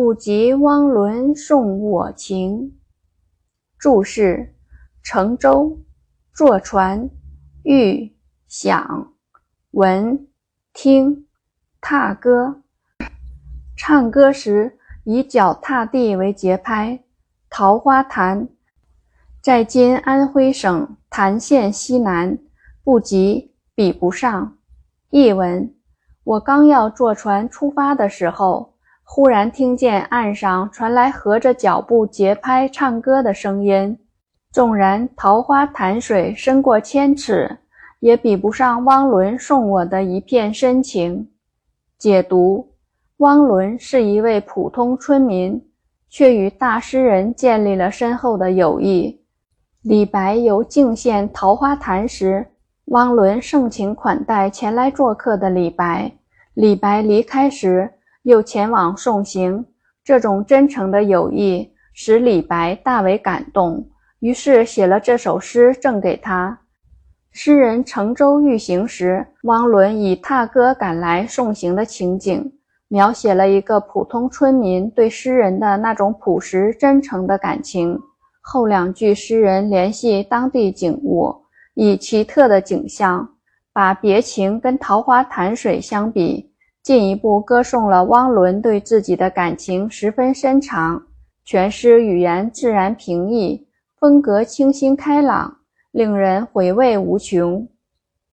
不及汪伦送我情。注释：乘舟、坐船、欲、想、闻、听、踏歌。唱歌时以脚踏地为节拍。桃花潭在今安徽省潭县西南，不及，比不上。译文：我刚要坐船出发的时候。忽然听见岸上传来合着脚步节拍唱歌的声音，纵然桃花潭水深过千尺，也比不上汪伦送我的一片深情。解读：汪伦是一位普通村民，却与大诗人建立了深厚的友谊。李白游泾县桃花潭时，汪伦盛情款待前来做客的李白。李白离开时，又前往送行，这种真诚的友谊使李白大为感动，于是写了这首诗赠给他。诗人乘舟欲行时，汪伦以踏歌赶来送行的情景，描写了一个普通村民对诗人的那种朴实真诚的感情。后两句诗人联系当地景物，以奇特的景象，把别情跟桃花潭水相比。进一步歌颂了汪伦对自己的感情十分深长。全诗语言自然平易，风格清新开朗，令人回味无穷。